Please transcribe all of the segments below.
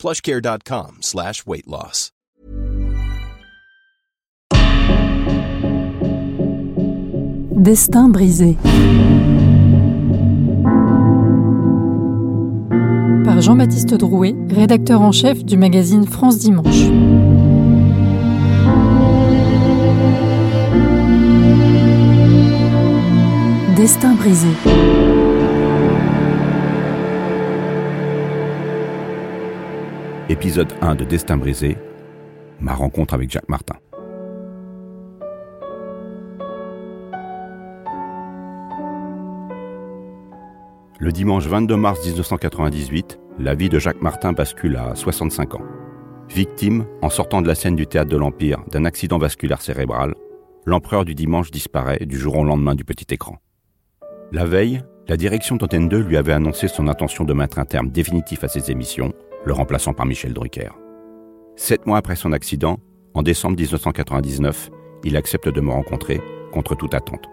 plushcare.com slash weight loss. Destin brisé. Par Jean-Baptiste Drouet, rédacteur en chef du magazine France Dimanche. Destin brisé. Épisode 1 de Destin brisé, ma rencontre avec Jacques Martin. Le dimanche 22 mars 1998, la vie de Jacques Martin bascule à 65 ans. Victime, en sortant de la scène du théâtre de l'Empire, d'un accident vasculaire cérébral, l'empereur du dimanche disparaît du jour au lendemain du petit écran. La veille, la direction d'Antenne 2 lui avait annoncé son intention de mettre un terme définitif à ses émissions, le remplaçant par Michel Drucker. Sept mois après son accident, en décembre 1999, il accepte de me rencontrer, contre toute attente.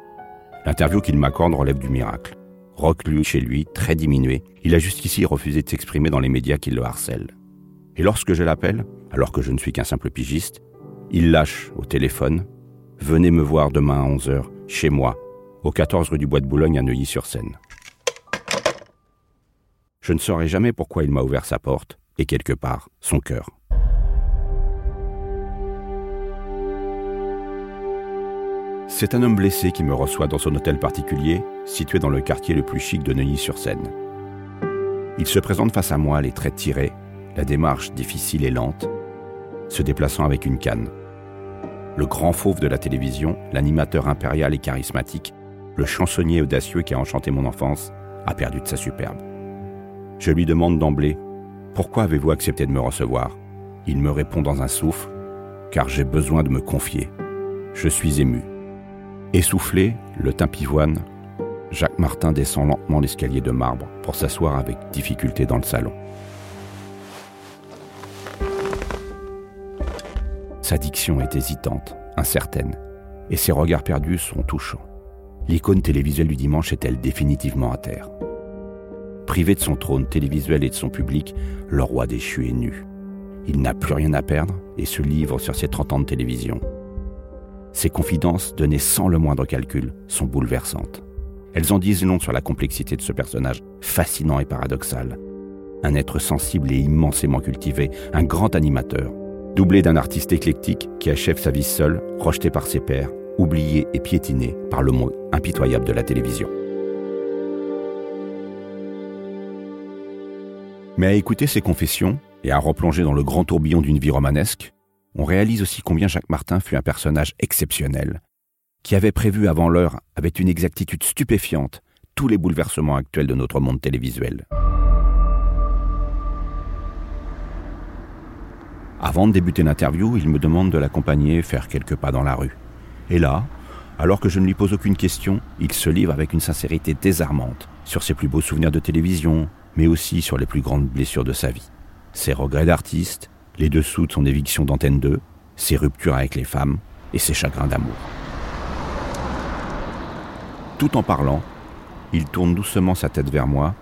L'interview qu'il m'accorde relève du miracle. Reclus chez lui, très diminué, il a jusqu'ici refusé de s'exprimer dans les médias qui le harcèlent. Et lorsque je l'appelle, alors que je ne suis qu'un simple pigiste, il lâche au téléphone Venez me voir demain à 11h, chez moi, au 14 rue du Bois de Boulogne à Neuilly-sur-Seine. Je ne saurai jamais pourquoi il m'a ouvert sa porte, et quelque part, son cœur. C'est un homme blessé qui me reçoit dans son hôtel particulier, situé dans le quartier le plus chic de Neuilly-sur-Seine. Il se présente face à moi, les traits tirés, la démarche difficile et lente, se déplaçant avec une canne. Le grand fauve de la télévision, l'animateur impérial et charismatique, le chansonnier audacieux qui a enchanté mon enfance, a perdu de sa superbe. Je lui demande d'emblée Pourquoi avez-vous accepté de me recevoir? Il me répond dans un souffle Car j'ai besoin de me confier. Je suis ému. Essoufflé, le teint pivoine, Jacques Martin descend lentement l'escalier de marbre pour s'asseoir avec difficulté dans le salon. Sa diction est hésitante, incertaine, et ses regards perdus sont touchants. L'icône télévisuelle du dimanche est-elle définitivement à terre? Privé de son trône télévisuel et de son public, le roi déchu est nu. Il n'a plus rien à perdre et se livre sur ses 30 ans de télévision. Ses confidences, données sans le moindre calcul, sont bouleversantes. Elles en disent long sur la complexité de ce personnage fascinant et paradoxal. Un être sensible et immensément cultivé, un grand animateur, doublé d'un artiste éclectique qui achève sa vie seul, rejeté par ses pairs, oublié et piétiné par le monde impitoyable de la télévision. Mais à écouter ses confessions et à replonger dans le grand tourbillon d'une vie romanesque, on réalise aussi combien Jacques Martin fut un personnage exceptionnel, qui avait prévu avant l'heure, avec une exactitude stupéfiante, tous les bouleversements actuels de notre monde télévisuel. Avant de débuter l'interview, il me demande de l'accompagner faire quelques pas dans la rue. Et là, alors que je ne lui pose aucune question, il se livre avec une sincérité désarmante sur ses plus beaux souvenirs de télévision, mais aussi sur les plus grandes blessures de sa vie. Ses regrets d'artiste, les dessous de son éviction d'antenne 2, ses ruptures avec les femmes et ses chagrins d'amour. Tout en parlant, il tourne doucement sa tête vers moi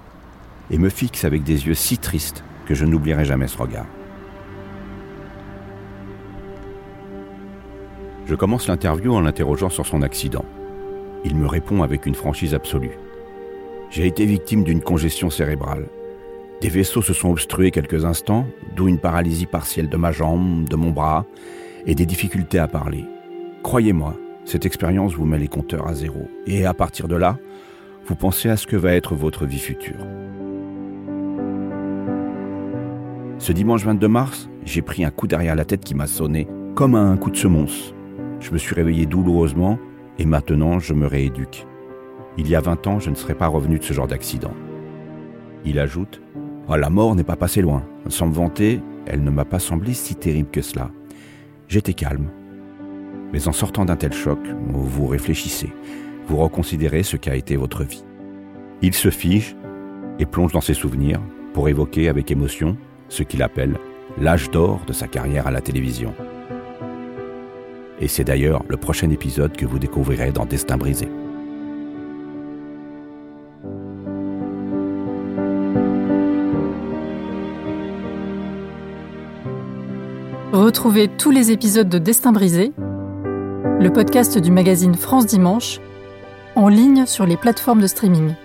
et me fixe avec des yeux si tristes que je n'oublierai jamais ce regard. Je commence l'interview en l'interrogeant sur son accident. Il me répond avec une franchise absolue. J'ai été victime d'une congestion cérébrale. Des vaisseaux se sont obstrués quelques instants, d'où une paralysie partielle de ma jambe, de mon bras, et des difficultés à parler. Croyez-moi, cette expérience vous met les compteurs à zéro. Et à partir de là, vous pensez à ce que va être votre vie future. Ce dimanche 22 mars, j'ai pris un coup derrière la tête qui m'a sonné comme un coup de semonce. Je me suis réveillé douloureusement et maintenant je me rééduque. Il y a 20 ans, je ne serais pas revenu de ce genre d'accident. Il ajoute oh, La mort n'est pas passée loin. Sans me vanter, elle ne m'a pas semblé si terrible que cela. J'étais calme. Mais en sortant d'un tel choc, vous réfléchissez, vous reconsidérez ce qu'a été votre vie. Il se fige et plonge dans ses souvenirs pour évoquer avec émotion ce qu'il appelle l'âge d'or de sa carrière à la télévision. Et c'est d'ailleurs le prochain épisode que vous découvrirez dans Destin brisé. Retrouvez tous les épisodes de Destin brisé, le podcast du magazine France Dimanche, en ligne sur les plateformes de streaming.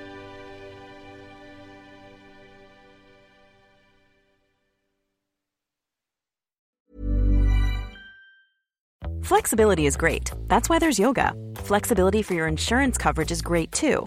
Flexibility is great. That's why there's yoga. Flexibility for your insurance coverage is great too.